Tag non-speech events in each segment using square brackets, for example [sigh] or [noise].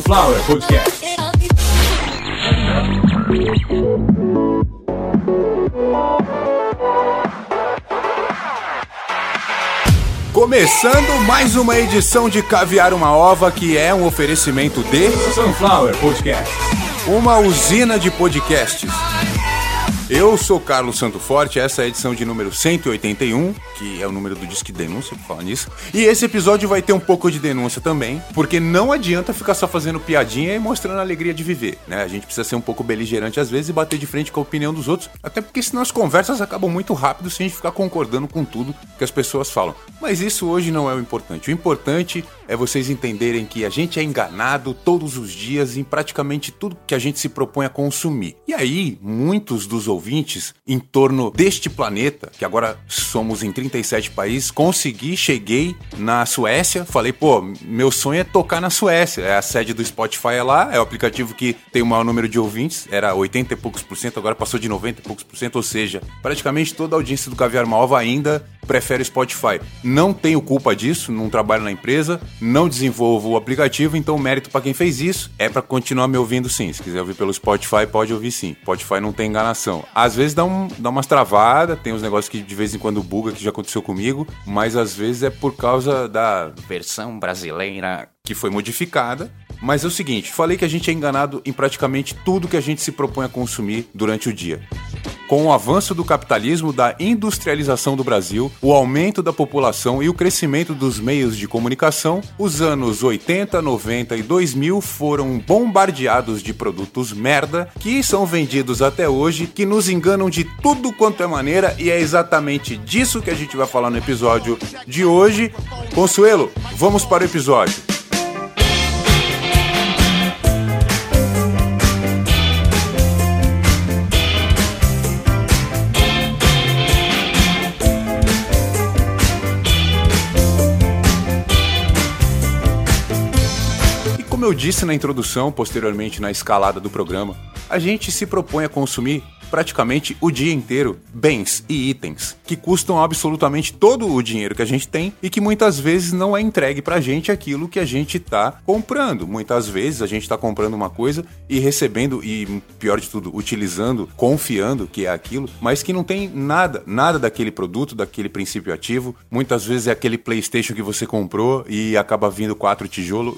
Sunflower Podcast. Começando mais uma edição de Caviar uma Ova, que é um oferecimento de Sunflower Podcast, uma usina de podcasts. Eu sou Carlos Santo Forte, essa é a edição de número 181, que é o número do Disque Denúncia, por falar nisso. E esse episódio vai ter um pouco de denúncia também, porque não adianta ficar só fazendo piadinha e mostrando a alegria de viver, né? A gente precisa ser um pouco beligerante às vezes e bater de frente com a opinião dos outros, até porque senão as conversas acabam muito rápido se a gente ficar concordando com tudo que as pessoas falam. Mas isso hoje não é o importante. O importante é vocês entenderem que a gente é enganado todos os dias em praticamente tudo que a gente se propõe a consumir. E aí, muitos dos ouvintes em torno deste planeta, que agora somos em 37 países, consegui, cheguei na Suécia, falei, pô, meu sonho é tocar na Suécia. É a sede do Spotify é lá, é o aplicativo que tem o maior número de ouvintes, era 80 e poucos por cento, agora passou de 90 e poucos por cento, ou seja, praticamente toda a audiência do Caviar Malva ainda prefere Spotify. Não tenho culpa disso, não trabalho na empresa, não desenvolvo o aplicativo, então o mérito para quem fez isso é para continuar me ouvindo sim. Se quiser ouvir pelo Spotify, pode ouvir sim. Spotify não tem enganação. Às vezes dá, um, dá umas travadas, tem uns negócios que de vez em quando buga, que já aconteceu comigo, mas às vezes é por causa da versão brasileira que foi modificada. Mas é o seguinte, falei que a gente é enganado em praticamente tudo que a gente se propõe a consumir durante o dia. Com o avanço do capitalismo, da industrialização do Brasil, o aumento da população e o crescimento dos meios de comunicação, os anos 80, 90 e 2000 foram bombardeados de produtos merda que são vendidos até hoje, que nos enganam de tudo quanto é maneira e é exatamente disso que a gente vai falar no episódio de hoje. Consuelo, vamos para o episódio. Eu disse na introdução, posteriormente na escalada do programa, a gente se propõe a consumir praticamente o dia inteiro bens e itens que custam absolutamente todo o dinheiro que a gente tem e que muitas vezes não é entregue pra gente aquilo que a gente tá comprando. Muitas vezes a gente tá comprando uma coisa e recebendo e pior de tudo, utilizando, confiando que é aquilo, mas que não tem nada, nada daquele produto, daquele princípio ativo. Muitas vezes é aquele PlayStation que você comprou e acaba vindo quatro tijolos.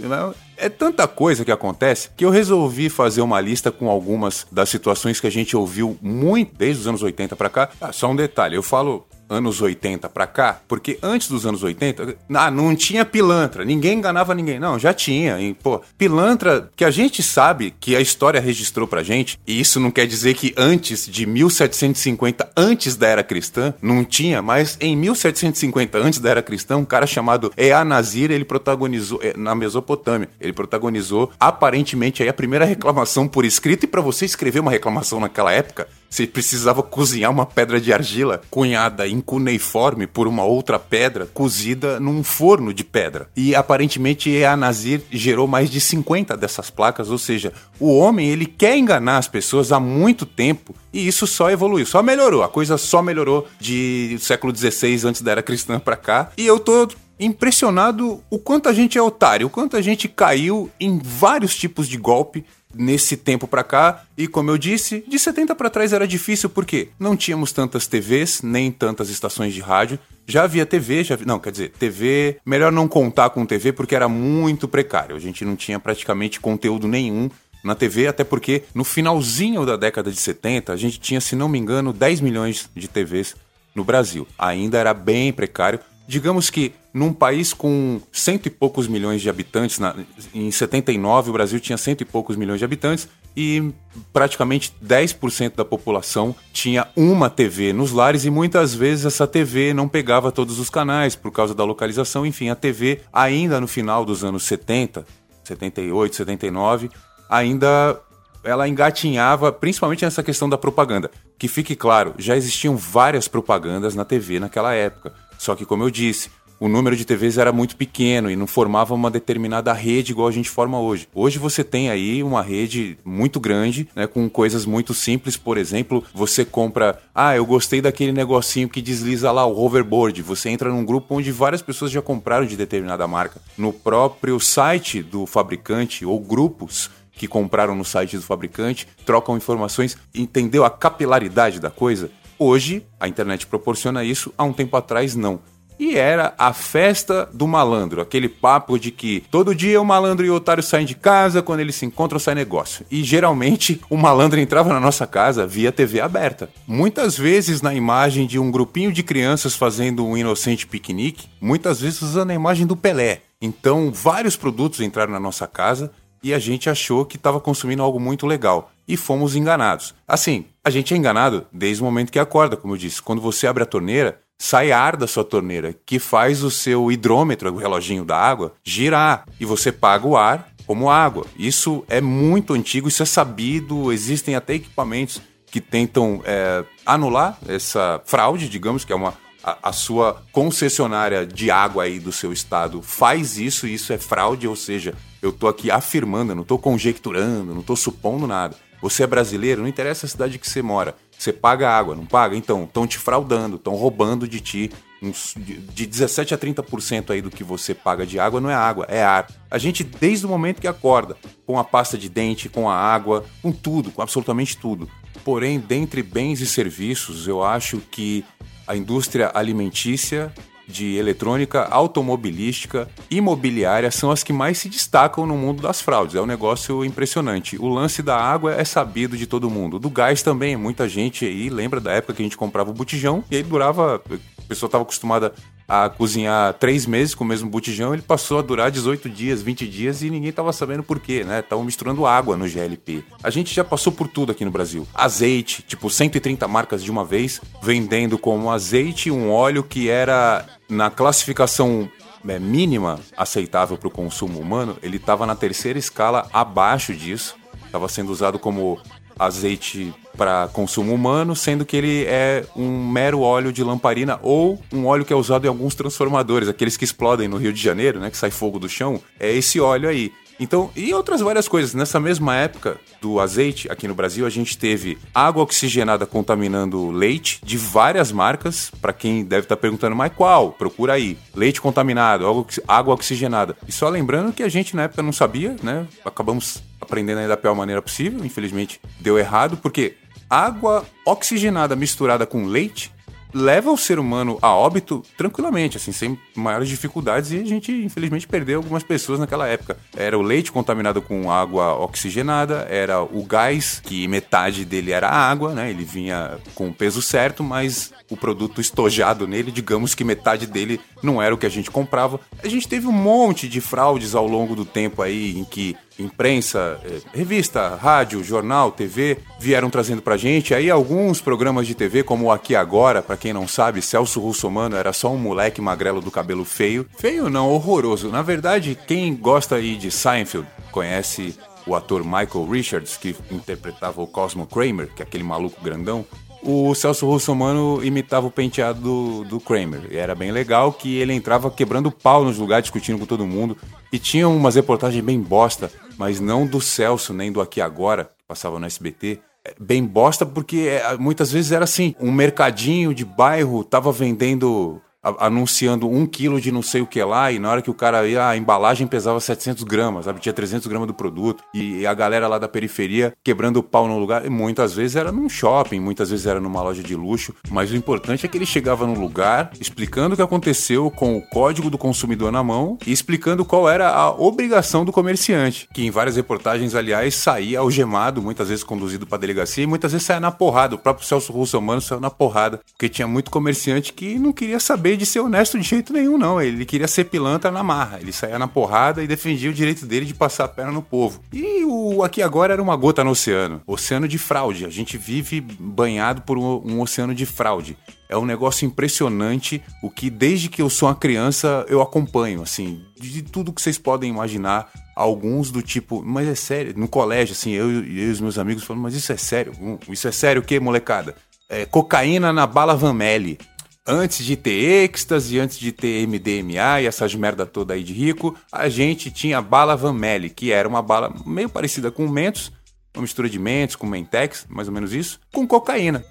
É tanta coisa que acontece que eu resolvi fazer uma lista com algumas das situações que a gente ouviu muito desde os anos 80 para cá. Ah, só um detalhe, eu falo anos 80 para cá, porque antes dos anos 80, ah, não tinha pilantra, ninguém enganava ninguém. Não, já tinha. Pô, pilantra que a gente sabe que a história registrou pra gente, e isso não quer dizer que antes de 1750, antes da era cristã, não tinha, mas em 1750, antes da era cristã, um cara chamado Ea Nazir, ele protagonizou é, na Mesopotâmia, ele protagonizou aparentemente aí a primeira reclamação por escrito, e para você escrever uma reclamação naquela época, você precisava cozinhar uma pedra de argila cunhada em cuneiforme por uma outra pedra cozida num forno de pedra. E aparentemente a Nazir gerou mais de 50 dessas placas, ou seja, o homem ele quer enganar as pessoas há muito tempo e isso só evoluiu, só melhorou. A coisa só melhorou de século XVI antes da era cristã para cá. E eu tô impressionado o quanto a gente é otário, o quanto a gente caiu em vários tipos de golpe nesse tempo para cá. E como eu disse, de 70 para trás era difícil porque não tínhamos tantas TVs, nem tantas estações de rádio. Já havia TV, já não, quer dizer, TV, melhor não contar com TV porque era muito precário. A gente não tinha praticamente conteúdo nenhum na TV, até porque no finalzinho da década de 70 a gente tinha, se não me engano, 10 milhões de TVs no Brasil. Ainda era bem precário. Digamos que num país com cento e poucos milhões de habitantes, na, em 79 o Brasil tinha cento e poucos milhões de habitantes e praticamente 10% da população tinha uma TV nos lares e muitas vezes essa TV não pegava todos os canais por causa da localização. Enfim, a TV ainda no final dos anos 70, 78, 79, ainda ela engatinhava principalmente nessa questão da propaganda. Que fique claro, já existiam várias propagandas na TV naquela época. Só que, como eu disse, o número de TVs era muito pequeno e não formava uma determinada rede igual a gente forma hoje. Hoje você tem aí uma rede muito grande, né, com coisas muito simples, por exemplo, você compra, ah, eu gostei daquele negocinho que desliza lá o hoverboard. Você entra num grupo onde várias pessoas já compraram de determinada marca. No próprio site do fabricante ou grupos que compraram no site do fabricante, trocam informações, entendeu a capilaridade da coisa? Hoje, a internet proporciona isso, há um tempo atrás não. E era a festa do malandro, aquele papo de que todo dia o malandro e o otário saem de casa, quando eles se encontram sai negócio. E geralmente o malandro entrava na nossa casa via TV aberta. Muitas vezes na imagem de um grupinho de crianças fazendo um inocente piquenique, muitas vezes usando a imagem do Pelé. Então, vários produtos entraram na nossa casa e a gente achou que estava consumindo algo muito legal. E fomos enganados. Assim, a gente é enganado desde o momento que acorda, como eu disse. Quando você abre a torneira, sai ar da sua torneira, que faz o seu hidrômetro, o reloginho da água, girar. E você paga o ar como água. Isso é muito antigo, isso é sabido, existem até equipamentos que tentam é, anular essa fraude, digamos, que é uma. A, a sua concessionária de água aí do seu estado faz isso, e isso é fraude, ou seja, eu estou aqui afirmando, não estou conjecturando, não estou supondo nada. Você é brasileiro, não interessa a cidade que você mora. Você paga água, não paga? Então, estão te fraudando, estão roubando de ti. Uns, de, de 17 a 30% aí do que você paga de água não é água, é ar. A gente, desde o momento que acorda, com a pasta de dente, com a água, com tudo, com absolutamente tudo. Porém, dentre bens e serviços, eu acho que a indústria alimentícia de eletrônica, automobilística, imobiliária são as que mais se destacam no mundo das fraudes. É um negócio impressionante. O lance da água é sabido de todo mundo. Do gás também, muita gente aí lembra da época que a gente comprava o botijão e aí durava. A pessoa estava acostumada a cozinhar três meses com o mesmo botijão, ele passou a durar 18 dias, 20 dias e ninguém estava sabendo por quê, né? Estavam misturando água no GLP. A gente já passou por tudo aqui no Brasil. Azeite, tipo 130 marcas de uma vez, vendendo como azeite um óleo que era na classificação é, mínima aceitável para o consumo humano, ele estava na terceira escala abaixo disso. Estava sendo usado como azeite para consumo humano, sendo que ele é um mero óleo de lamparina ou um óleo que é usado em alguns transformadores, aqueles que explodem no Rio de Janeiro, né, que sai fogo do chão, é esse óleo aí. Então, e outras várias coisas. Nessa mesma época do azeite, aqui no Brasil, a gente teve água oxigenada contaminando leite de várias marcas. Para quem deve estar tá perguntando, mas qual? Procura aí. Leite contaminado, água oxigenada. E só lembrando que a gente na época não sabia, né? Acabamos aprendendo aí da pior maneira possível. Infelizmente deu errado, porque água oxigenada misturada com leite leva o ser humano a óbito tranquilamente, assim, sem maiores dificuldades, e a gente, infelizmente, perdeu algumas pessoas naquela época. Era o leite contaminado com água oxigenada, era o gás, que metade dele era água, né? Ele vinha com o peso certo, mas o produto estojado nele, digamos que metade dele não era o que a gente comprava. A gente teve um monte de fraudes ao longo do tempo aí em que imprensa, eh, revista, rádio, jornal, TV vieram trazendo pra gente. Aí alguns programas de TV, como o Aqui Agora, para quem não sabe, Celso Russomano era só um moleque magrelo do cabelo feio. Feio não, horroroso. Na verdade, quem gosta aí de Seinfeld conhece o ator Michael Richards, que interpretava o Cosmo Kramer, que é aquele maluco grandão o Celso Russomano imitava o penteado do, do Kramer. E era bem legal que ele entrava quebrando pau nos lugares, discutindo com todo mundo. E tinha umas reportagens bem bosta, mas não do Celso, nem do Aqui Agora, que passava no SBT. É, bem bosta porque é, muitas vezes era assim, um mercadinho de bairro tava vendendo anunciando um quilo de não sei o que lá, e na hora que o cara ia, a embalagem pesava 700 gramas, sabe? Tinha 300 gramas do produto, e a galera lá da periferia quebrando o pau no lugar, e muitas vezes era num shopping, muitas vezes era numa loja de luxo, mas o importante é que ele chegava no lugar, explicando o que aconteceu com o código do consumidor na mão, e explicando qual era a obrigação do comerciante, que em várias reportagens, aliás, saía algemado, muitas vezes conduzido para delegacia, e muitas vezes saía na porrada, o próprio Celso Russomano saiu na porrada, porque tinha muito comerciante que não queria saber de ser honesto de jeito nenhum, não. Ele queria ser pilantra na marra. Ele saía na porrada e defendia o direito dele de passar a perna no povo. E o aqui agora era uma gota no oceano. Oceano de fraude. A gente vive banhado por um, um oceano de fraude. É um negócio impressionante, o que desde que eu sou uma criança eu acompanho, assim, de tudo que vocês podem imaginar, alguns do tipo, mas é sério, no colégio, assim, eu, eu e os meus amigos falando, mas isso é sério? Isso é sério o quê, molecada? É, cocaína na bala Van Melle. Antes de ter êxtase, antes de ter MDMA e essas merda toda aí de rico, a gente tinha a bala Van Melle, que era uma bala meio parecida com Mentos, uma mistura de Mentos com Mentex, mais ou menos isso, com cocaína.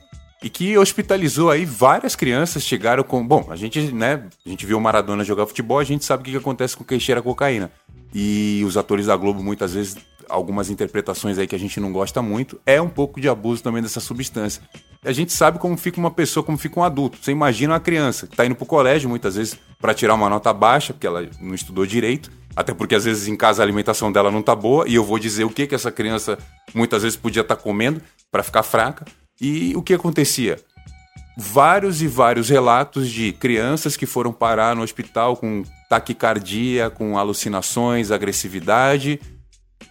E que hospitalizou aí várias crianças, chegaram com... Bom, a gente, né, a gente viu o Maradona jogar futebol, a gente sabe o que, que acontece com quem cheira cocaína. E os atores da Globo muitas vezes algumas interpretações aí que a gente não gosta muito, é um pouco de abuso também dessa substância. A gente sabe como fica uma pessoa, como fica um adulto. Você imagina uma criança que está indo para o colégio muitas vezes para tirar uma nota baixa, porque ela não estudou direito, até porque às vezes em casa a alimentação dela não tá boa, e eu vou dizer o que que essa criança muitas vezes podia estar tá comendo para ficar fraca. E o que acontecia? Vários e vários relatos de crianças que foram parar no hospital com taquicardia, com alucinações, agressividade,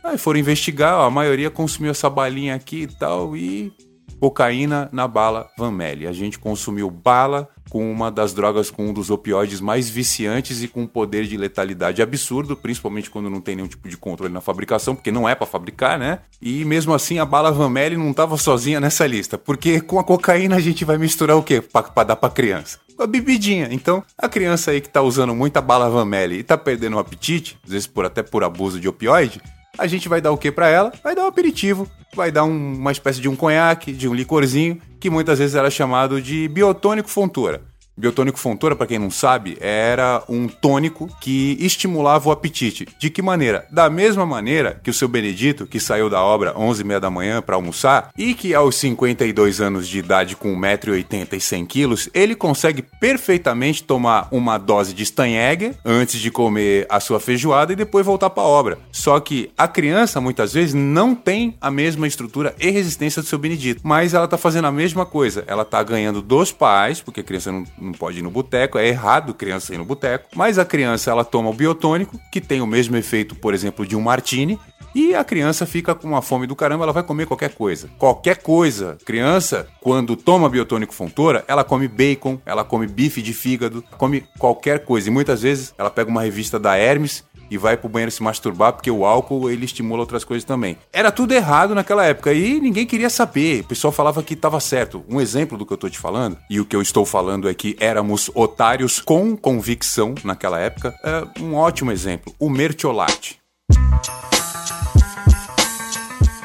Aí foram investigar, ó, a maioria consumiu essa balinha aqui e tal, e cocaína na bala Van Melle. A gente consumiu bala com uma das drogas com um dos opioides mais viciantes e com um poder de letalidade absurdo, principalmente quando não tem nenhum tipo de controle na fabricação, porque não é para fabricar, né? E mesmo assim a bala Van Melle não tava sozinha nessa lista, porque com a cocaína a gente vai misturar o quê? Para dar para criança. A bebidinha. Então, a criança aí que tá usando muita bala Van Melle e tá perdendo o apetite, às vezes por até por abuso de opioide, a gente vai dar o que para ela? Vai dar um aperitivo, vai dar um, uma espécie de um conhaque, de um licorzinho, que muitas vezes era chamado de biotônico fontura. Biotônico Fontoura, para quem não sabe, era um tônico que estimulava o apetite. De que maneira? Da mesma maneira que o seu Benedito, que saiu da obra 11 e meia da manhã para almoçar, e que aos 52 anos de idade, com 1,80m e 100 quilos, ele consegue perfeitamente tomar uma dose de Steinegger antes de comer a sua feijoada e depois voltar para a obra. Só que a criança, muitas vezes, não tem a mesma estrutura e resistência do seu Benedito, mas ela tá fazendo a mesma coisa. Ela tá ganhando dos pais, porque a criança não não pode ir no boteco, é errado criança ir no boteco, mas a criança ela toma o biotônico, que tem o mesmo efeito, por exemplo, de um martini, e a criança fica com uma fome do caramba, ela vai comer qualquer coisa. Qualquer coisa. Criança, quando toma biotônico fontora, ela come bacon, ela come bife de fígado, come qualquer coisa. E muitas vezes ela pega uma revista da Hermes e vai pro banheiro se masturbar porque o álcool ele estimula outras coisas também. Era tudo errado naquela época e ninguém queria saber. O pessoal falava que estava certo. Um exemplo do que eu tô te falando, e o que eu estou falando é que éramos otários com convicção naquela época, é um ótimo exemplo. O mertiolate.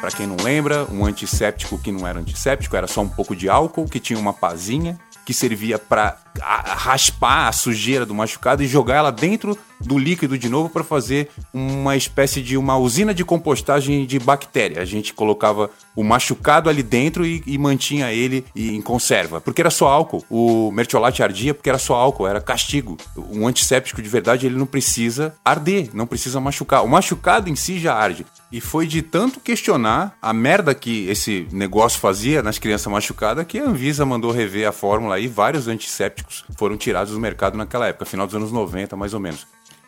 Para quem não lembra, um antisséptico que não era antisséptico, era só um pouco de álcool, que tinha uma pazinha, que servia para raspar a sujeira do machucado e jogar ela dentro do líquido de novo para fazer uma espécie de uma usina de compostagem de bactéria. A gente colocava o machucado ali dentro e, e mantinha ele em conserva, porque era só álcool. O mertiolate ardia porque era só álcool, era castigo. Um antisséptico de verdade ele não precisa arder, não precisa machucar. O machucado em si já arde. E foi de tanto questionar a merda que esse negócio fazia nas crianças machucadas que a Anvisa mandou rever a fórmula e vários antissépticos foram tirados do mercado naquela época, final dos anos 90 mais ou menos.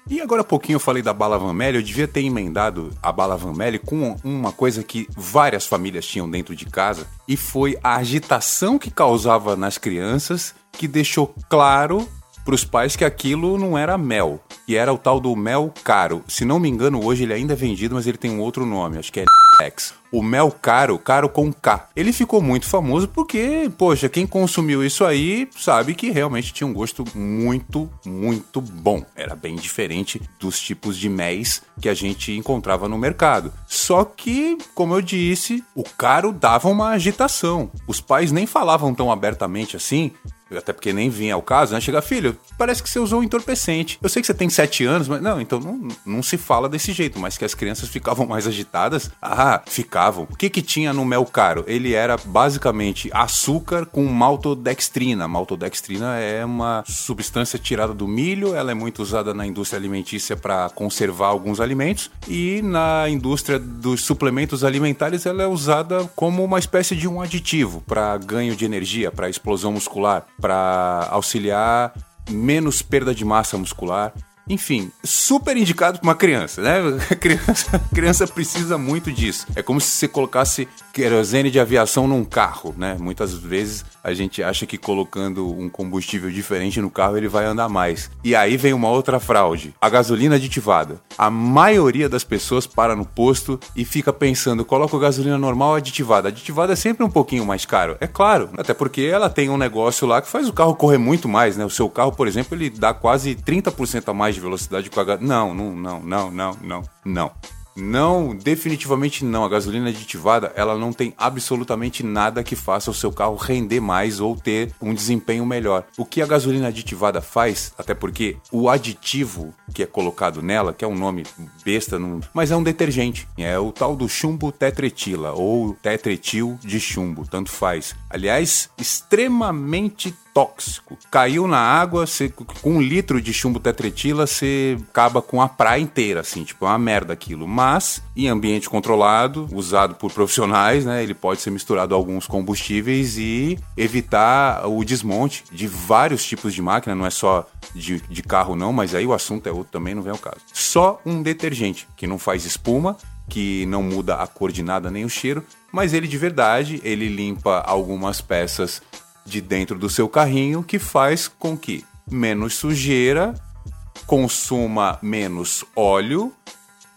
E agora há pouquinho eu falei da bala Van Melle, eu devia ter emendado a bala Van Melle com uma coisa que várias famílias tinham dentro de casa, e foi a agitação que causava nas crianças, que deixou claro para os pais que aquilo não era mel, e era o tal do mel caro. Se não me engano, hoje ele ainda é vendido, mas ele tem um outro nome, acho que é X. O mel caro, caro com K. Ele ficou muito famoso porque, poxa, quem consumiu isso aí sabe que realmente tinha um gosto muito, muito bom. Era bem diferente dos tipos de méis que a gente encontrava no mercado. Só que, como eu disse, o caro dava uma agitação. Os pais nem falavam tão abertamente assim, até porque nem vinha ao caso, né? Chega, filho, parece que você usou um entorpecente. Eu sei que você tem sete anos, mas não, então não, não se fala desse jeito, mas que as crianças ficavam mais agitadas. Ah, ficavam. O que que tinha no mel caro? Ele era basicamente açúcar com maltodextrina. Maltodextrina é uma substância tirada do milho, ela é muito usada na indústria alimentícia para conservar alguns alimentos e na indústria dos suplementos alimentares ela é usada como uma espécie de um aditivo para ganho de energia, para explosão muscular para auxiliar menos perda de massa muscular. Enfim, super indicado para uma criança, né? [laughs] A criança, a criança precisa muito disso. É como se você colocasse querosene de aviação num carro, né? Muitas vezes a gente acha que colocando um combustível diferente no carro ele vai andar mais. E aí vem uma outra fraude: a gasolina aditivada. A maioria das pessoas para no posto e fica pensando, coloca gasolina normal ou aditivada. Aditivada é sempre um pouquinho mais caro. É claro, até porque ela tem um negócio lá que faz o carro correr muito mais, né? O seu carro, por exemplo, ele dá quase 30% a mais de velocidade com a gasolina. Não, não, não, não, não, não, não. Não, definitivamente não. A gasolina aditivada, ela não tem absolutamente nada que faça o seu carro render mais ou ter um desempenho melhor. O que a gasolina aditivada faz, até porque o aditivo que é colocado nela, que é um nome besta, não... mas é um detergente. É o tal do chumbo tetretila ou tetretil de chumbo, tanto faz. Aliás, extremamente tóxico. Caiu na água, você, com um litro de chumbo tetretila, você acaba com a praia inteira, assim, tipo, é uma merda aquilo. Mas, em ambiente controlado, usado por profissionais, né, ele pode ser misturado a alguns combustíveis e evitar o desmonte de vários tipos de máquina, não é só de, de carro não, mas aí o assunto é outro também, não vem ao caso. Só um detergente, que não faz espuma, que não muda a cor de nada nem o cheiro, mas ele de verdade, ele limpa algumas peças de dentro do seu carrinho que faz com que menos sujeira, consuma menos óleo,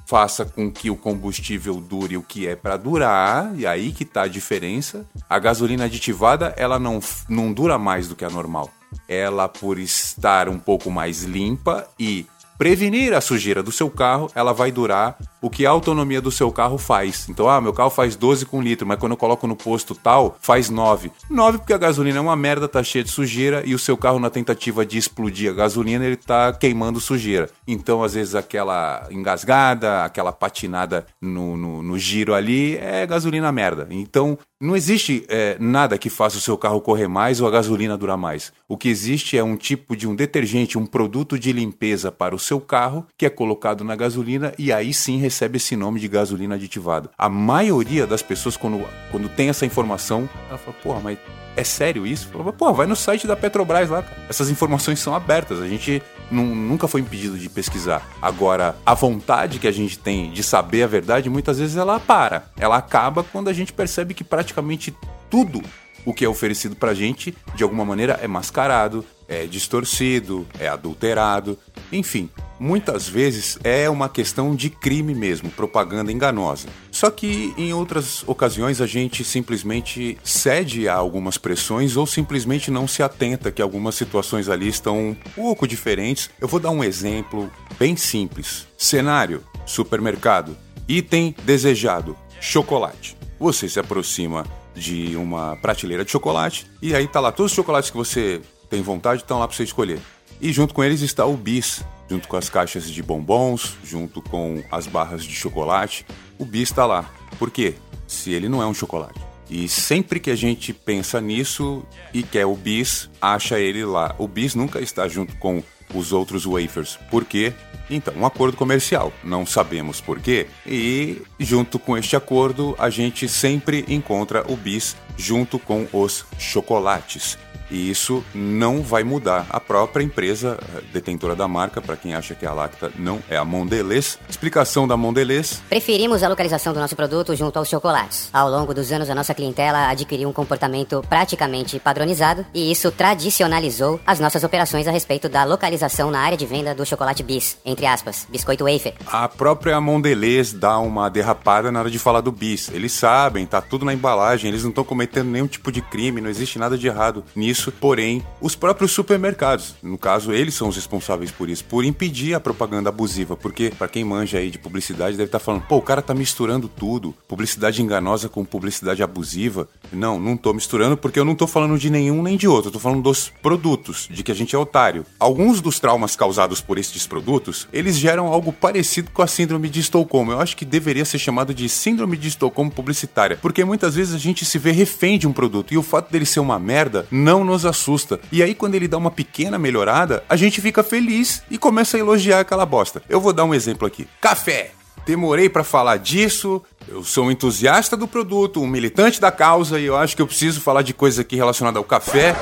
faça com que o combustível dure o que é para durar, e aí que está a diferença. A gasolina aditivada, ela não, não dura mais do que a normal. Ela, por estar um pouco mais limpa e prevenir a sujeira do seu carro, ela vai durar o que a autonomia do seu carro faz. Então, ah, meu carro faz 12 com litro, mas quando eu coloco no posto tal, faz 9. 9 porque a gasolina é uma merda, tá cheia de sujeira e o seu carro na tentativa de explodir a gasolina, ele tá queimando sujeira. Então, às vezes aquela engasgada, aquela patinada no, no, no giro ali é gasolina merda. Então, não existe é, nada que faça o seu carro correr mais ou a gasolina durar mais. O que existe é um tipo de um detergente, um produto de limpeza para o seu carro que é colocado na gasolina e aí sim recebe esse nome de gasolina aditivada. A maioria das pessoas, quando, quando tem essa informação, ela fala, porra, mas é sério isso? Fala, pô, vai no site da Petrobras lá, cara. Essas informações são abertas, a gente nunca foi impedido de pesquisar. Agora, a vontade que a gente tem de saber a verdade, muitas vezes ela para. Ela acaba quando a gente percebe que praticamente tudo o que é oferecido pra gente, de alguma maneira, é mascarado, é distorcido, é adulterado, enfim, muitas vezes é uma questão de crime mesmo, propaganda enganosa. Só que em outras ocasiões a gente simplesmente cede a algumas pressões ou simplesmente não se atenta que algumas situações ali estão um pouco diferentes. Eu vou dar um exemplo bem simples. Cenário: supermercado. Item desejado: chocolate. Você se aproxima de uma prateleira de chocolate e aí tá lá todos os chocolates que você tem vontade estão lá para você escolher. E junto com eles está o bis, junto com as caixas de bombons, junto com as barras de chocolate. O bis está lá. Por quê? Se ele não é um chocolate. E sempre que a gente pensa nisso e quer o bis, acha ele lá. O bis nunca está junto com os outros wafers. Por quê? Então, um acordo comercial. Não sabemos por quê. E junto com este acordo, a gente sempre encontra o bis junto com os chocolates. E isso não vai mudar. A própria empresa eh, detentora da marca, para quem acha que a Lacta não é a Mondelez. Explicação da Mondelez. Preferimos a localização do nosso produto junto aos chocolates. Ao longo dos anos, a nossa clientela adquiriu um comportamento praticamente padronizado e isso tradicionalizou as nossas operações a respeito da localização na área de venda do chocolate bis, entre aspas, biscoito wafer. A própria Mondelez dá uma derrapada na hora de falar do bis. Eles sabem, tá tudo na embalagem, eles não estão cometendo nenhum tipo de crime, não existe nada de errado nisso isso, porém, os próprios supermercados, no caso, eles são os responsáveis por isso, por impedir a propaganda abusiva, porque para quem manja aí de publicidade deve estar tá falando, pô, o cara tá misturando tudo, publicidade enganosa com publicidade abusiva. Não, não tô misturando porque eu não tô falando de nenhum nem de outro, eu tô falando dos produtos, de que a gente é otário. Alguns dos traumas causados por estes produtos, eles geram algo parecido com a síndrome de Estocolmo. Eu acho que deveria ser chamado de síndrome de Estocolmo publicitária, porque muitas vezes a gente se vê refém de um produto e o fato dele ser uma merda não nos assusta. E aí, quando ele dá uma pequena melhorada, a gente fica feliz e começa a elogiar aquela bosta. Eu vou dar um exemplo aqui: café. Demorei para falar disso. Eu sou um entusiasta do produto, um militante da causa e eu acho que eu preciso falar de coisa aqui relacionada ao café.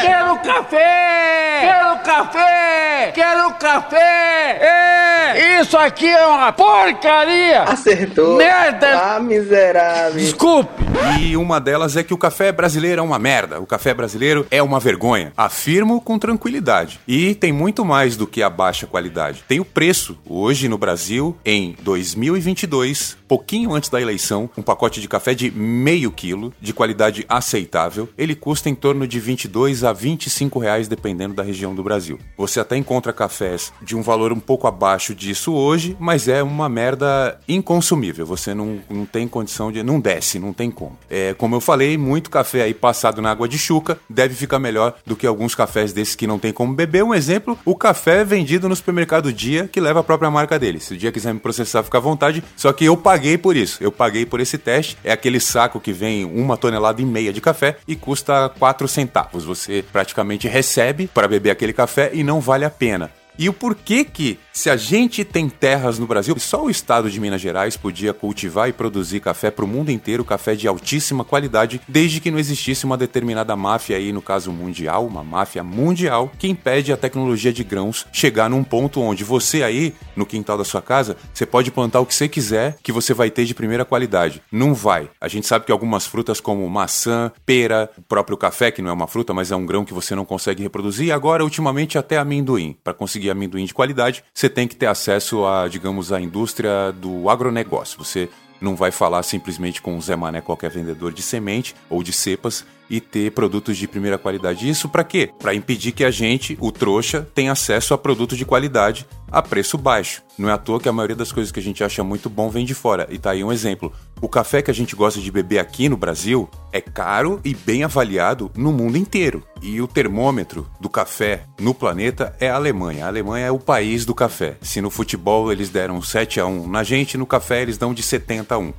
Quero café! Quero café! Quero café! É! Isso aqui é uma porcaria! Acertou! Merda! Ah, miserável! Desculpe! E uma delas é que o café brasileiro é uma merda. O café brasileiro é uma vergonha. Afirmo com tranquilidade. E tem muito mais do que a baixa qualidade. Tem o preço. Hoje no Brasil, em 2022, pouquinho antes da eleição, um pacote de café de meio quilo, de qualidade aceitável, ele custa em torno de 22 a 25 reais, dependendo da região do Brasil. Você até encontra cafés de um valor um pouco abaixo disso hoje, mas é uma merda inconsumível. Você não, não tem condição de. não desce, não tem como. É, como eu falei, muito café aí passado na água de chuca deve ficar melhor do que alguns cafés desses que não tem como beber. Um exemplo, o café vendido no supermercado Dia, que leva a própria marca dele. Se o dia quiser me processar, fica à vontade. Só que eu paguei por isso. Eu paguei por esse teste. É aquele saco que vem uma tonelada e meia de café e custa 4 centavos. Você praticamente recebe para beber aquele café e não vale a pena. E o porquê que, se a gente tem terras no Brasil, só o estado de Minas Gerais podia cultivar e produzir café para o mundo inteiro, café de altíssima qualidade, desde que não existisse uma determinada máfia aí, no caso mundial, uma máfia mundial, que impede a tecnologia de grãos chegar num ponto onde você aí, no quintal da sua casa, você pode plantar o que você quiser, que você vai ter de primeira qualidade. Não vai. A gente sabe que algumas frutas como maçã, pera, o próprio café, que não é uma fruta, mas é um grão que você não consegue reproduzir, e agora, ultimamente, até amendoim. Para conseguir amendoim de qualidade, você tem que ter acesso a, digamos, a indústria do agronegócio. Você não vai falar simplesmente com o Zé Mané, qualquer vendedor de semente ou de cepas, e ter produtos de primeira qualidade. Isso para quê? Para impedir que a gente, o trouxa, tenha acesso a produtos de qualidade a preço baixo. Não é à toa que a maioria das coisas que a gente acha muito bom vem de fora. E tá aí um exemplo. O café que a gente gosta de beber aqui no Brasil é caro e bem avaliado no mundo inteiro. E o termômetro do café no planeta é a Alemanha. A Alemanha é o país do café. Se no futebol eles deram 7 a 1 na gente, no café eles dão de 70 a 1.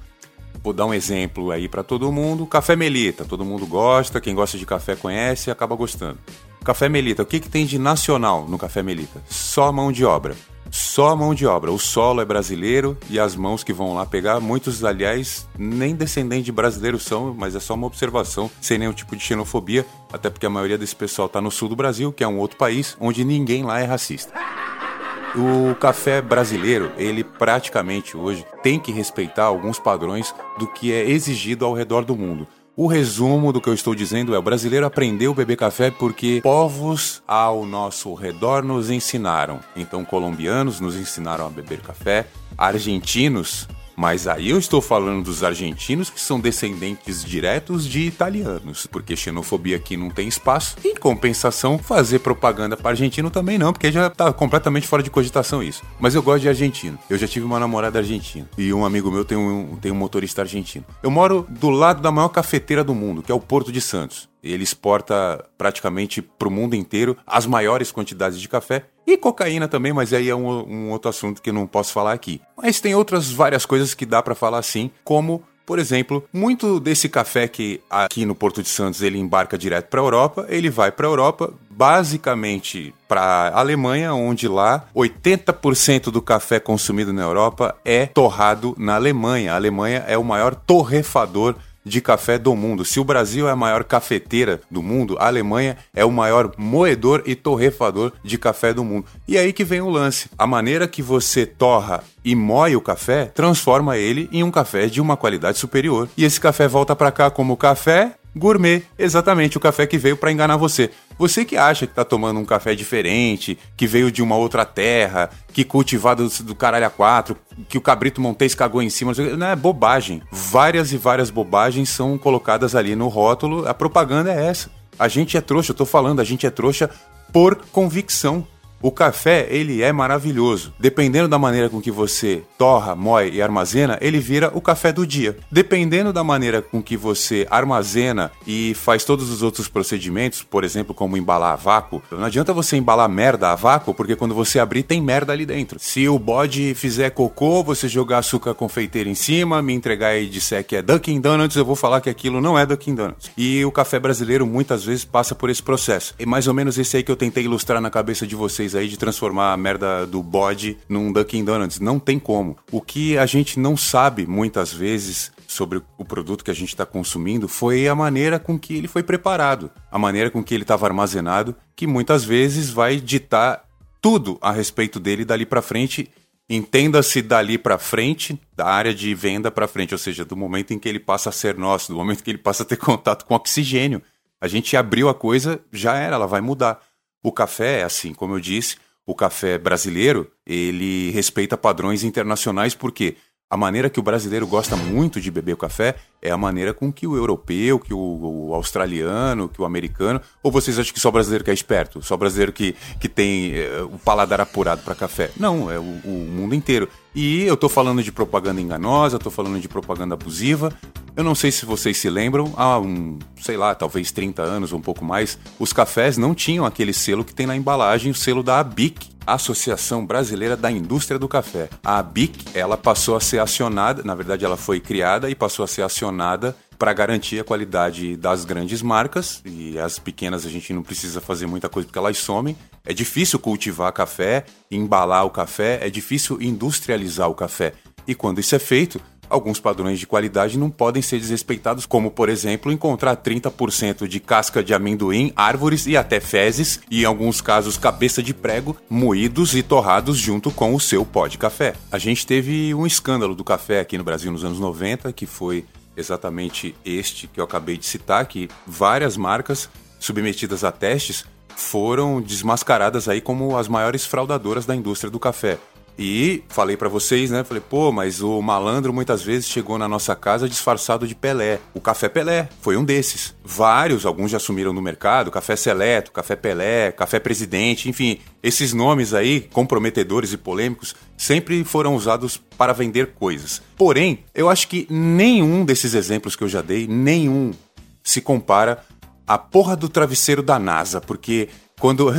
Vou dar um exemplo aí para todo mundo. Café Melita, todo mundo gosta, quem gosta de café conhece e acaba gostando. Café Melita, o que, que tem de nacional no Café Melita? Só mão de obra. Só mão de obra. O solo é brasileiro e as mãos que vão lá pegar, muitos, aliás, nem descendentes de brasileiros são, mas é só uma observação, sem nenhum tipo de xenofobia, até porque a maioria desse pessoal está no sul do Brasil, que é um outro país onde ninguém lá é racista. O café brasileiro, ele praticamente hoje tem que respeitar alguns padrões do que é exigido ao redor do mundo. O resumo do que eu estou dizendo é: o brasileiro aprendeu a beber café porque povos ao nosso redor nos ensinaram. Então, colombianos nos ensinaram a beber café, argentinos mas aí eu estou falando dos argentinos que são descendentes diretos de italianos, porque xenofobia aqui não tem espaço. Em compensação, fazer propaganda para argentino também não, porque já tá completamente fora de cogitação isso. Mas eu gosto de argentino. Eu já tive uma namorada argentina e um amigo meu tem um, tem um motorista argentino. Eu moro do lado da maior cafeteira do mundo, que é o Porto de Santos. Ele exporta praticamente para o mundo inteiro as maiores quantidades de café e cocaína também, mas aí é um, um outro assunto que eu não posso falar aqui. Mas tem outras várias coisas que dá para falar assim, como por exemplo, muito desse café que aqui no Porto de Santos ele embarca direto para a Europa, ele vai para a Europa, basicamente para a Alemanha, onde lá 80% do café consumido na Europa é torrado na Alemanha. A Alemanha é o maior torrefador de café do mundo. Se o Brasil é a maior cafeteira do mundo, a Alemanha é o maior moedor e torrefador de café do mundo. E aí que vem o lance. A maneira que você torra e moe o café transforma ele em um café de uma qualidade superior. E esse café volta para cá como café gourmet, exatamente o café que veio para enganar você. Você que acha que tá tomando um café diferente, que veio de uma outra terra, que cultivado do caralho a quatro, que o cabrito montês cagou em cima, não é bobagem. Várias e várias bobagens são colocadas ali no rótulo, a propaganda é essa. A gente é trouxa, eu tô falando, a gente é trouxa por convicção. O café, ele é maravilhoso. Dependendo da maneira com que você torra, moe e armazena, ele vira o café do dia. Dependendo da maneira com que você armazena e faz todos os outros procedimentos, por exemplo, como embalar a vácuo, não adianta você embalar merda a vácuo, porque quando você abrir tem merda ali dentro. Se o bode fizer cocô, você jogar açúcar confeiteiro em cima, me entregar e disser que é Dunkin' Donuts, eu vou falar que aquilo não é Dunkin' Donuts. E o café brasileiro muitas vezes passa por esse processo. É mais ou menos esse aí que eu tentei ilustrar na cabeça de vocês aí de transformar a merda do bode num Dunkin' Donuts. Não tem como. O que a gente não sabe muitas vezes sobre o produto que a gente está consumindo foi a maneira com que ele foi preparado, a maneira com que ele estava armazenado, que muitas vezes vai ditar tudo a respeito dele dali para frente. Entenda-se dali para frente, da área de venda para frente, ou seja, do momento em que ele passa a ser nosso, do momento em que ele passa a ter [laughs] contato com oxigênio. A gente abriu a coisa, já era, ela vai mudar. O café é assim, como eu disse, o café brasileiro, ele respeita padrões internacionais porque a maneira que o brasileiro gosta muito de beber o café é a maneira com que o europeu, que o, o, australiano, que o americano. Ou vocês acham que só brasileiro que é esperto? Só brasileiro que, que tem é, o paladar apurado para café? Não, é o, o, mundo inteiro. E eu tô falando de propaganda enganosa, tô falando de propaganda abusiva. Eu não sei se vocês se lembram, há um, sei lá, talvez 30 anos ou um pouco mais, os cafés não tinham aquele selo que tem na embalagem, o selo da ABIC, Associação Brasileira da Indústria do Café. A ABIC, ela passou a ser acionada, na verdade ela foi criada e passou a ser acionada para garantir a qualidade das grandes marcas e as pequenas a gente não precisa fazer muita coisa porque elas somem. É difícil cultivar café, embalar o café, é difícil industrializar o café. E quando isso é feito, alguns padrões de qualidade não podem ser desrespeitados, como, por exemplo, encontrar 30% de casca de amendoim, árvores e até fezes, e em alguns casos cabeça de prego, moídos e torrados junto com o seu pó de café. A gente teve um escândalo do café aqui no Brasil nos anos 90, que foi exatamente este que eu acabei de citar, que várias marcas submetidas a testes foram desmascaradas aí como as maiores fraudadoras da indústria do café. E falei para vocês, né? Falei, pô, mas o malandro muitas vezes chegou na nossa casa disfarçado de Pelé. O Café Pelé foi um desses. Vários, alguns já sumiram no mercado: Café Seleto, Café Pelé, Café Presidente, enfim, esses nomes aí, comprometedores e polêmicos, sempre foram usados para vender coisas. Porém, eu acho que nenhum desses exemplos que eu já dei, nenhum se compara à porra do travesseiro da NASA, porque quando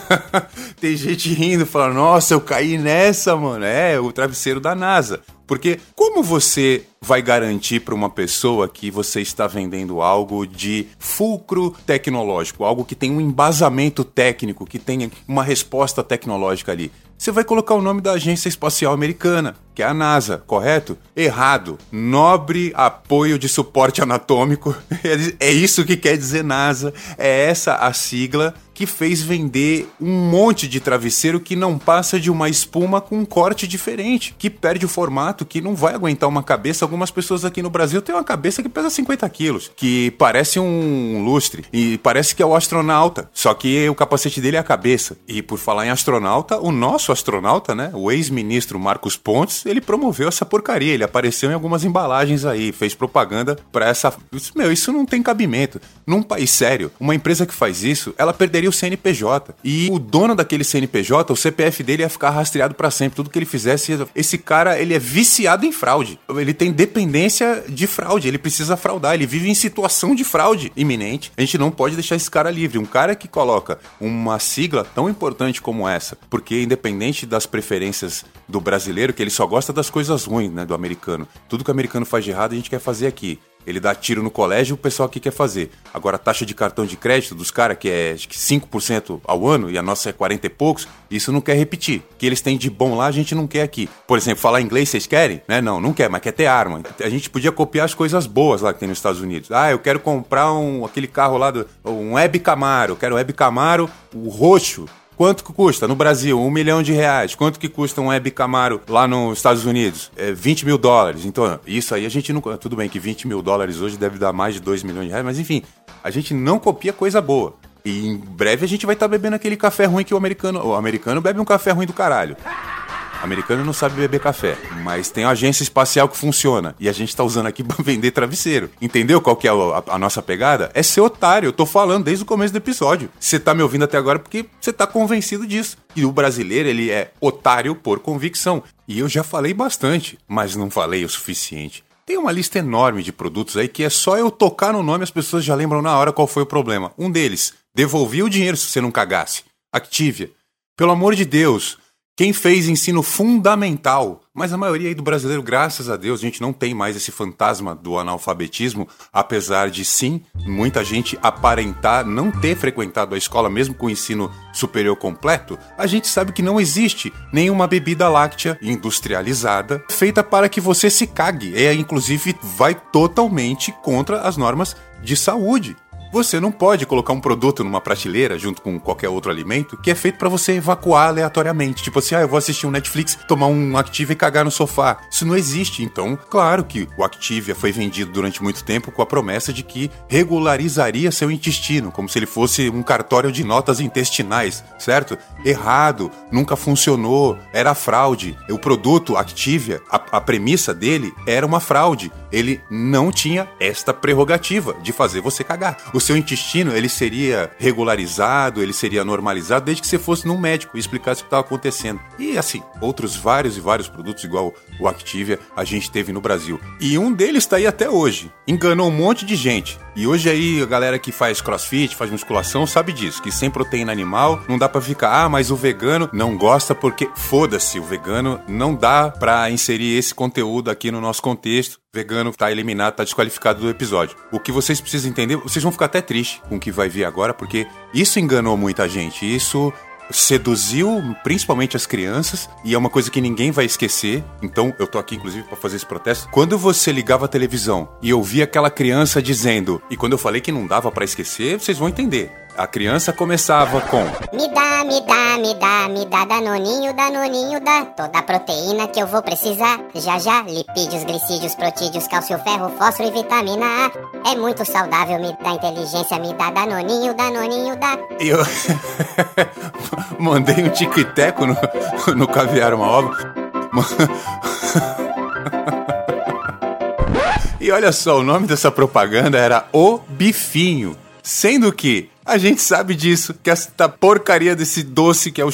[laughs] tem gente rindo, falando, nossa, eu caí nessa, mano. É, o travesseiro da NASA. Porque como você vai garantir para uma pessoa que você está vendendo algo de fulcro tecnológico, algo que tem um embasamento técnico, que tem uma resposta tecnológica ali? Você vai colocar o nome da Agência Espacial Americana, que é a NASA, correto? Errado. Nobre Apoio de Suporte Anatômico. [laughs] É isso que quer dizer NASA. É essa a sigla que fez vender um monte de travesseiro que não passa de uma espuma com um corte diferente, que perde o formato, que não vai aguentar uma cabeça. Algumas pessoas aqui no Brasil têm uma cabeça que pesa 50 quilos, que parece um lustre e parece que é o astronauta, só que o capacete dele é a cabeça. E por falar em astronauta, o nosso astronauta, né, o ex-ministro Marcos Pontes, ele promoveu essa porcaria. Ele apareceu em algumas embalagens aí, fez propaganda para essa. Meu, isso não tem cabimento. Num país sério, uma empresa que faz isso, ela perderia o CNPJ. E o dono daquele CNPJ, o CPF dele ia ficar rastreado para sempre. Tudo que ele fizesse, esse cara, ele é viciado em fraude. Ele tem dependência de fraude, ele precisa fraudar, ele vive em situação de fraude iminente. A gente não pode deixar esse cara livre. Um cara que coloca uma sigla tão importante como essa, porque independente das preferências do brasileiro, que ele só gosta das coisas ruins, né, do americano. Tudo que o americano faz de errado, a gente quer fazer aqui. Ele dá tiro no colégio, o pessoal aqui quer fazer. Agora, a taxa de cartão de crédito dos caras, que é acho que 5% ao ano, e a nossa é 40 e poucos, isso não quer repetir. O que eles têm de bom lá, a gente não quer aqui. Por exemplo, falar inglês vocês querem? Né? Não, não quer, mas quer ter arma. A gente podia copiar as coisas boas lá que tem nos Estados Unidos. Ah, eu quero comprar um, aquele carro lá, do, um Web Camaro. Eu quero Web Camaro, o roxo. Quanto que custa no Brasil? Um milhão de reais. Quanto que custa um Web Camaro lá nos Estados Unidos? É 20 mil dólares. Então, isso aí a gente não. Tudo bem que 20 mil dólares hoje deve dar mais de 2 milhões de reais, mas enfim, a gente não copia coisa boa. E em breve a gente vai estar tá bebendo aquele café ruim que o americano. O americano bebe um café ruim do caralho. Americano não sabe beber café, mas tem uma agência espacial que funciona e a gente tá usando aqui [laughs] para vender travesseiro. Entendeu qual que é a, a, nossa pegada? É ser otário. Eu tô falando desde o começo do episódio. Você tá me ouvindo até agora porque você tá convencido disso. E o brasileiro, ele é otário por convicção. E eu já falei bastante, mas não falei o suficiente. Tem uma lista enorme de produtos aí que é só eu tocar no nome as pessoas já lembram na hora qual foi o problema. Um deles, devolvi o dinheiro se você não cagasse. Activia. Pelo amor de Deus, Quem fez ensino fundamental, mas a maioria aí do brasileiro, graças a Deus, a gente não tem mais esse fantasma do analfabetismo, apesar de sim, muita gente aparentar não ter frequentado a escola mesmo com o ensino superior completo, a gente sabe que não existe nenhuma bebida láctea industrializada feita para que você se cague. É inclusive vai totalmente contra as normas de saúde. Você não pode colocar um produto numa prateleira junto com qualquer outro alimento que é feito para você evacuar aleatoriamente. Tipo assim, ah, eu vou assistir um Netflix, tomar um Activia e cagar no sofá. Isso não existe. Então, claro que o Activia foi vendido durante muito tempo com a promessa de que regularizaria seu intestino, como se ele fosse um cartório de notas intestinais, certo? Errado, nunca funcionou, era fraude. O produto Activia, a, a premissa dele era uma fraude. Ele não tinha esta prerrogativa de fazer você cagar. O seu intestino ele seria regularizado, ele seria normalizado desde que você fosse num médico e explicasse o que estava acontecendo. E assim, outros vários e vários produtos igual o Activia a gente teve no Brasil. E um deles está aí até hoje. Enganou um monte de gente. E hoje aí a galera que faz crossfit, faz musculação, sabe disso, que sem proteína animal não dá para ficar, ah, mas o vegano não gosta porque foda-se, o vegano não dá para inserir esse conteúdo aqui no nosso contexto. Vegano tá eliminado, tá desqualificado do episódio. O que vocês precisam entender, vocês vão ficar até tristes com o que vai vir agora, porque isso enganou muita gente. Isso seduziu principalmente as crianças e é uma coisa que ninguém vai esquecer. Então, eu tô aqui inclusive para fazer esse protesto. Quando você ligava a televisão e ouvia aquela criança dizendo, e quando eu falei que não dava para esquecer, vocês vão entender. A criança começava com Me dá, me dá, me dá, me dá danoninho, danoninho, dá toda a proteína que eu vou precisar. Já já, lipídios, glicídios, protídeos, cálcio, ferro, fósforo e vitamina A. É muito saudável, me dá inteligência, me dá danoninho, danoninho, dá. Eu [laughs] mandei um tico-teco no, no caviar uma obra. [laughs] E olha só, o nome dessa propaganda era O Bifinho. Sendo que a gente sabe disso, que essa porcaria desse doce que é o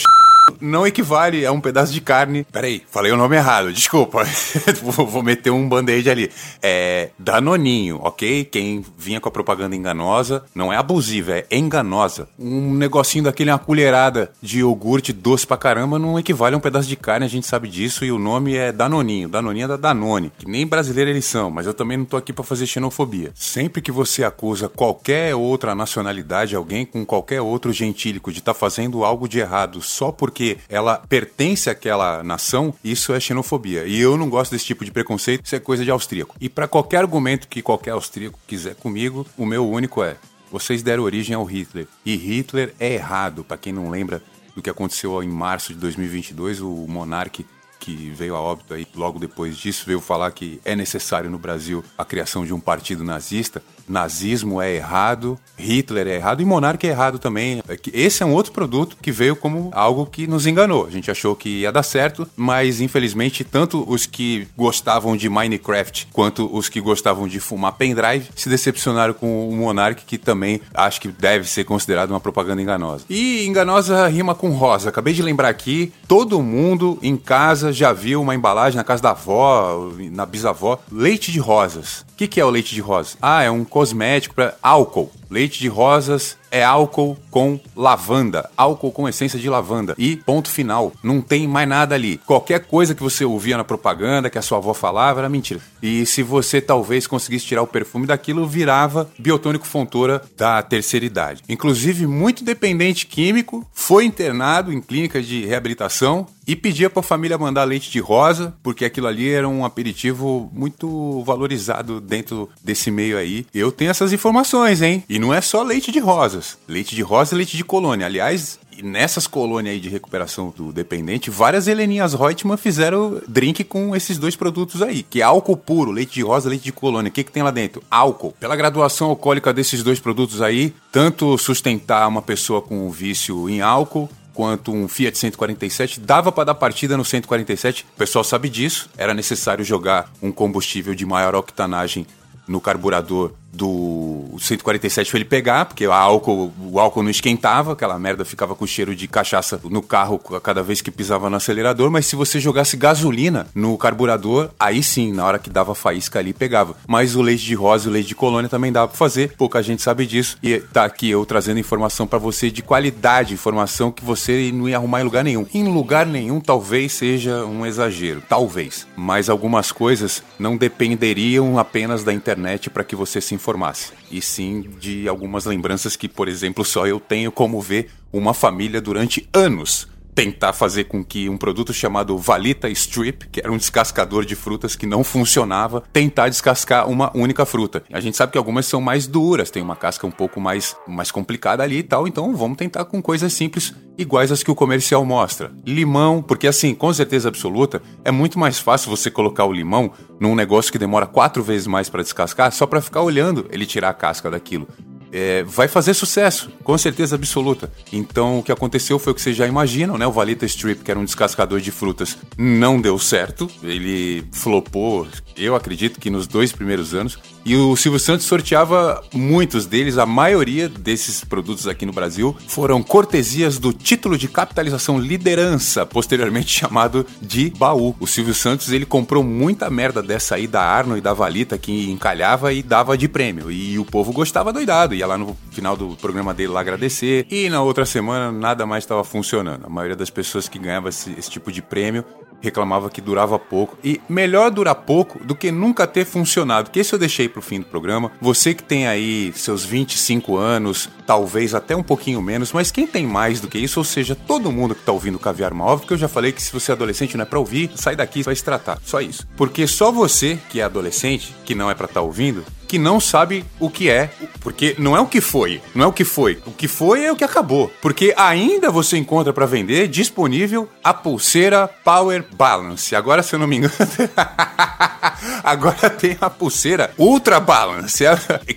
não equivale a um pedaço de carne. Peraí, falei o nome errado, desculpa. [laughs] Vou meter um band-aid ali. É Danoninho, ok? Quem vinha com a propaganda enganosa, não é abusiva, é enganosa. Um negocinho daquele, uma colherada de iogurte doce pra caramba, não equivale a um pedaço de carne, a gente sabe disso, e o nome é Danoninho. Danoninho é da Danone, que nem brasileiro eles são, mas eu também não tô aqui para fazer xenofobia. Sempre que você acusa qualquer outra nacionalidade, alguém com qualquer outro gentílico de estar tá fazendo algo de errado só porque ela pertence àquela nação, isso é xenofobia. E eu não gosto desse tipo de preconceito, isso é coisa de austríaco. E para qualquer argumento que qualquer austríaco quiser comigo, o meu único é: vocês deram origem ao Hitler. E Hitler é errado, para quem não lembra do que aconteceu em março de 2022, o monarca que veio a óbito aí logo depois disso, veio falar que é necessário no Brasil a criação de um partido nazista nazismo é errado, Hitler é errado e monarca é errado também. É esse é um outro produto que veio como algo que nos enganou. A gente achou que ia dar certo, mas infelizmente tanto os que gostavam de Minecraft quanto os que gostavam de fumar pendrive se decepcionaram com o Monark, que também acho que deve ser considerado uma propaganda enganosa. E enganosa rima com rosa. Acabei de lembrar aqui, todo mundo em casa já viu uma embalagem na casa da avó, na bisavó, leite de rosas. O que, que é o leite de rosas? Ah, é um cosmético para álcool. Leite de rosas é álcool com lavanda, álcool com essência de lavanda. E ponto final, não tem mais nada ali. Qualquer coisa que você ouvia na propaganda, que a sua avó falava, era mentira. E se você talvez conseguisse tirar o perfume daquilo, virava biotônico fontora da terceira idade. Inclusive, muito dependente químico foi internado em clínica de reabilitação e pedia para a família mandar leite de rosa, porque aquilo ali era um aperitivo muito valorizado dentro desse meio aí. Eu tenho essas informações, hein? E não é só leite de rosas. Leite de rosa e leite de colônia. Aliás, nessas colônias aí de recuperação do dependente, várias Heleninhas Reutemann fizeram drink com esses dois produtos aí, que é álcool puro, leite de rosa, leite de colônia. O que, que tem lá dentro? Álcool. Pela graduação alcoólica desses dois produtos aí, tanto sustentar uma pessoa com vício em álcool, quanto um Fiat 147, dava para dar partida no 147. O pessoal sabe disso. Era necessário jogar um combustível de maior octanagem no carburador do 147 foi ele pegar, porque o álcool, o álcool não esquentava, aquela merda ficava com cheiro de cachaça no carro cada vez que pisava no acelerador, mas se você jogasse gasolina no carburador, aí sim, na hora que dava faísca ali, pegava. Mas o leite de rosa e o leite de colônia também dava pra fazer, pouca gente sabe disso, e tá aqui eu trazendo informação para você de qualidade, informação que você não ia arrumar em lugar nenhum. Em lugar nenhum talvez seja um exagero, talvez, mas algumas coisas não dependeriam apenas da internet para que você se informasse, e sim de algumas lembranças que, por exemplo, só eu tenho como ver uma família durante anos tentar fazer com que um produto chamado Valita Strip, que era um descascador de frutas que não funcionava, tentar descascar uma única fruta. A gente sabe que algumas são mais duras, tem uma casca um pouco mais, mais complicada ali e tal, então vamos tentar com coisas simples iguais às que o comercial mostra. Limão, porque assim, com certeza absoluta, é muito mais fácil você colocar o limão num negócio que demora quatro vezes mais para descascar, só para ficar olhando ele tirar a casca daquilo é, vai fazer sucesso, com certeza absoluta. Então o que aconteceu foi o que vocês já imaginam, né? O Valita Strip, que era um descascador de frutas, não deu certo. Ele flopou, eu acredito que nos dois primeiros anos. E o Silvio Santos sorteava muitos deles, a maioria desses produtos aqui no Brasil foram cortesias do título de capitalização liderança, posteriormente [laughs] chamado de baú. O Silvio Santos ele comprou muita merda dessa aí da Arno e da Valita que encalhava e dava de prêmio. E o povo gostava doidado, ia lá no final do programa dele lá agradecer. E na outra semana nada mais estava funcionando. A maioria das pessoas que ganhava esse, esse tipo de prêmio reclamava que durava pouco. E melhor durar pouco do que nunca ter funcionado. Que esse eu deixei pro fim do programa. Você que tem aí seus 25 anos, talvez até um pouquinho menos, mas quem tem mais do que isso, ou seja, todo mundo que tá ouvindo Caviar Móvel, porque eu já falei que se você é adolescente não é pra ouvir, sai daqui, vai se tratar. Só isso. Porque só você que é adolescente, que não é pra estar tá ouvindo, que não sabe o que é, porque não é o que foi, não é o que foi. O que foi é o que acabou, porque ainda você encontra para vender disponível a pulseira Power Balance. Agora, se eu não me engano, [laughs] agora tem a pulseira Ultra Balance,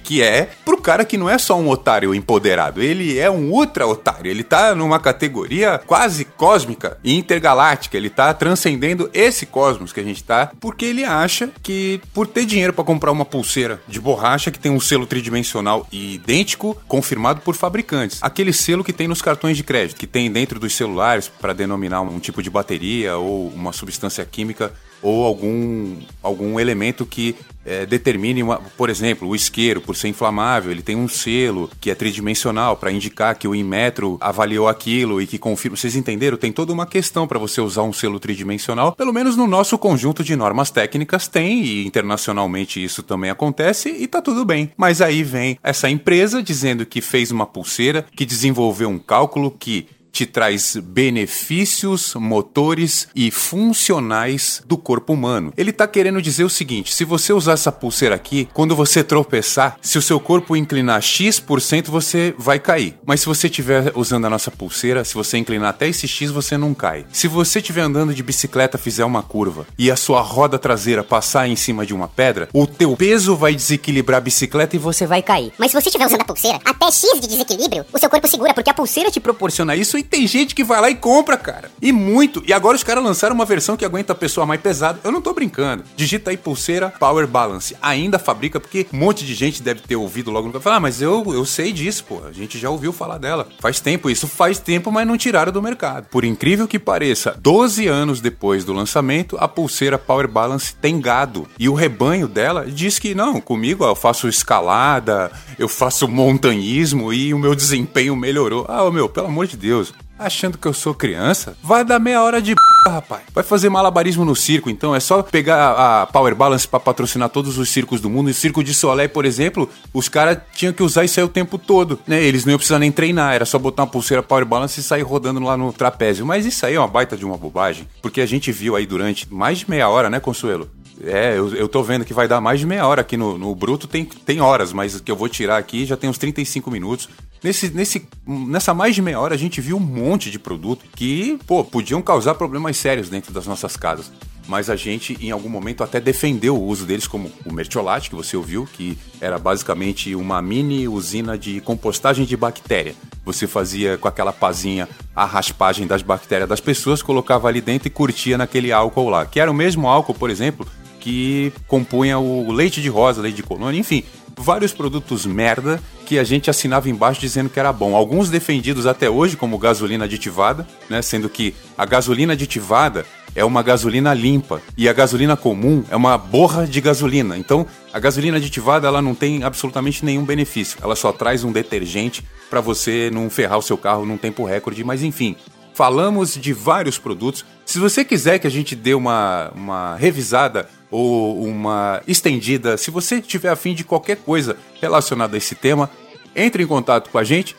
que é pro cara que não é só um otário empoderado, ele é um ultra otário, ele tá numa categoria quase cósmica e intergaláctica, ele tá transcendendo esse cosmos que a gente tá, porque ele acha que por ter dinheiro para comprar uma pulseira de borracha que tem um selo tridimensional e idêntico, confirmado por fabricantes. Aquele selo que tem nos cartões de crédito, que tem dentro dos celulares para denominar um tipo de bateria ou uma substância química ou algum, algum elemento que é, determine, uma, por exemplo, o isqueiro, por ser inflamável, ele tem um selo que é tridimensional para indicar que o Inmetro avaliou aquilo e que confirma. Vocês entenderam? Tem toda uma questão para você usar um selo tridimensional. Pelo menos no nosso conjunto de normas técnicas tem, e internacionalmente isso também acontece, e tá tudo bem. Mas aí vem essa empresa dizendo que fez uma pulseira, que desenvolveu um cálculo que te traz benefícios motores e funcionais do corpo humano. Ele está querendo dizer o seguinte: se você usar essa pulseira aqui, quando você tropeçar, se o seu corpo inclinar X%, você vai cair. Mas se você estiver usando a nossa pulseira, se você inclinar até esse X, você não cai. Se você estiver andando de bicicleta, fizer uma curva e a sua roda traseira passar em cima de uma pedra, o teu peso vai desequilibrar a bicicleta e você vai cair. Mas se você estiver usando a pulseira, até X de desequilíbrio, o seu corpo segura, porque a pulseira te proporciona isso e tem gente que vai lá e compra, cara. E muito. E agora os caras lançaram uma versão que aguenta a pessoa mais pesada. Eu não tô brincando. Digita aí pulseira Power Balance. Ainda fabrica, porque um monte de gente deve ter ouvido logo no falar, ah, mas eu, eu sei disso, pô. A gente já ouviu falar dela. Faz tempo, isso faz tempo, mas não tiraram do mercado. Por incrível que pareça, 12 anos depois do lançamento, a pulseira Power Balance tem gado. E o rebanho dela diz que não, comigo ó, eu faço escalada, eu faço montanhismo e o meu desempenho melhorou. Ah, meu, pelo amor de Deus. Achando que eu sou criança? Vai dar meia hora de rapaz. Vai fazer malabarismo no circo, então é só pegar a Power Balance para patrocinar todos os circos do mundo. E o circo de Soleil, por exemplo, os caras tinham que usar isso aí o tempo todo, né? Eles não iam precisar nem treinar, era só botar uma pulseira Power Balance e sair rodando lá no trapézio. Mas isso aí é uma baita de uma bobagem, porque a gente viu aí durante mais de meia hora, né, Consuelo? É, eu, eu tô vendo que vai dar mais de meia hora aqui no, no Bruto, tem, tem horas, mas que eu vou tirar aqui já tem uns 35 minutos. Nesse, nesse, nessa mais de meia hora a gente viu um monte de produto que, pô, podiam causar problemas sérios dentro das nossas casas. Mas a gente, em algum momento, até defendeu o uso deles, como o Mertiolate, que você ouviu, que era basicamente uma mini usina de compostagem de bactéria. Você fazia com aquela pazinha a raspagem das bactérias das pessoas, colocava ali dentro e curtia naquele álcool lá. Que era o mesmo álcool, por exemplo, que compunha o leite de rosa, leite de colônia, enfim vários produtos merda que a gente assinava embaixo dizendo que era bom. Alguns defendidos até hoje como gasolina aditivada, né? Sendo que a gasolina aditivada é uma gasolina limpa e a gasolina comum é uma borra de gasolina. Então, a gasolina aditivada ela não tem absolutamente nenhum benefício. Ela só traz um detergente para você não ferrar o seu carro num tempo recorde, mas enfim, falamos de vários produtos. Se você quiser que a gente dê uma, uma revisada ou uma estendida, se você tiver afim de qualquer coisa relacionada a esse tema, entre em contato com a gente.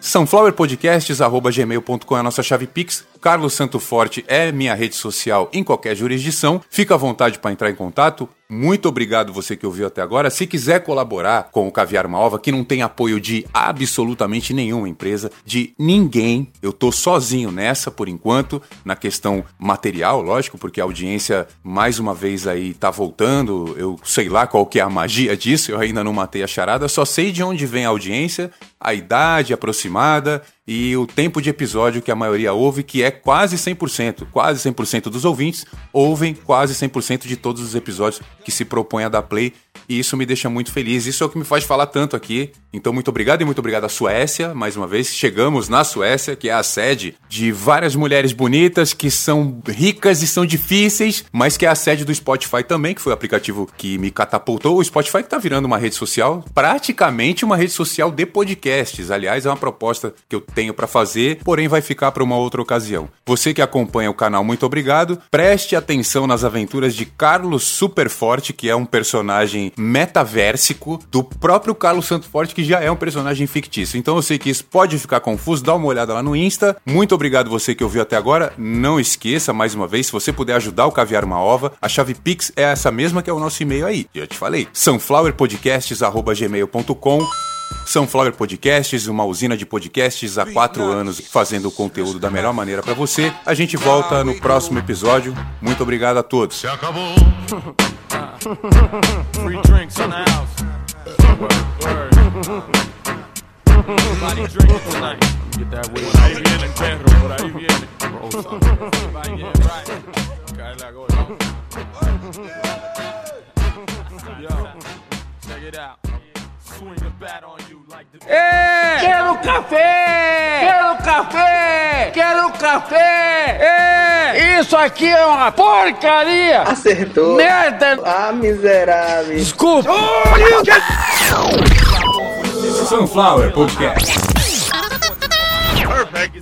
sunflowerpodcasts.gmail.com é a nossa chave Pix. Carlos Santo Forte é minha rede social em qualquer jurisdição. Fica à vontade para entrar em contato. Muito obrigado você que ouviu até agora. Se quiser colaborar com o Caviar Malva, que não tem apoio de absolutamente nenhuma empresa, de ninguém, eu tô sozinho nessa por enquanto, na questão material, lógico, porque a audiência mais uma vez aí tá voltando. Eu sei lá qual que é a magia disso, eu ainda não matei a charada, só sei de onde vem a audiência, a idade aproximada e o tempo de episódio que a maioria ouve, que é quase 100%. Quase 100% dos ouvintes ouvem quase 100% de todos os episódios que se propõe a dar play e isso me deixa muito feliz. Isso é o que me faz falar tanto aqui. Então, muito obrigado e muito obrigado à Suécia, mais uma vez. Chegamos na Suécia, que é a sede de várias mulheres bonitas que são ricas e são difíceis, mas que é a sede do Spotify também, que foi o aplicativo que me catapultou. O Spotify que tá virando uma rede social, praticamente uma rede social de podcasts. Aliás, é uma proposta que eu tenho para fazer, porém vai ficar para uma outra ocasião. Você que acompanha o canal, muito obrigado. Preste atenção nas aventuras de Carlos Superforte, que é um personagem metaversico do próprio Carlos Santo Forte, que já é um personagem fictício. Então eu sei que isso pode ficar confuso, dá uma olhada lá no Insta. Muito obrigado você que ouviu até agora. Não esqueça, mais uma vez, se você puder ajudar o Caviar uma Ova, a chave Pix é essa mesma que é o nosso e-mail aí. Já te falei. sunflowerpodcasts.gmail.com Sunflower Podcasts, uma usina de podcasts há quatro anos fazendo o conteúdo da melhor maneira para você. A gente volta no próximo episódio. Muito obrigado a todos. Se acabou. [laughs] Free drinks in the house. Everybody drinking tonight. Get that way. Por ahí viene perro, por ahí viene. Everybody get right. Cae la gorda. Yo, check it out. É! Quero café! Quero café! Quero café! É! Isso aqui é uma porcaria! Acertou. Merda! Ah, miserável. Desculpa! Sunflower Podcast. perfect.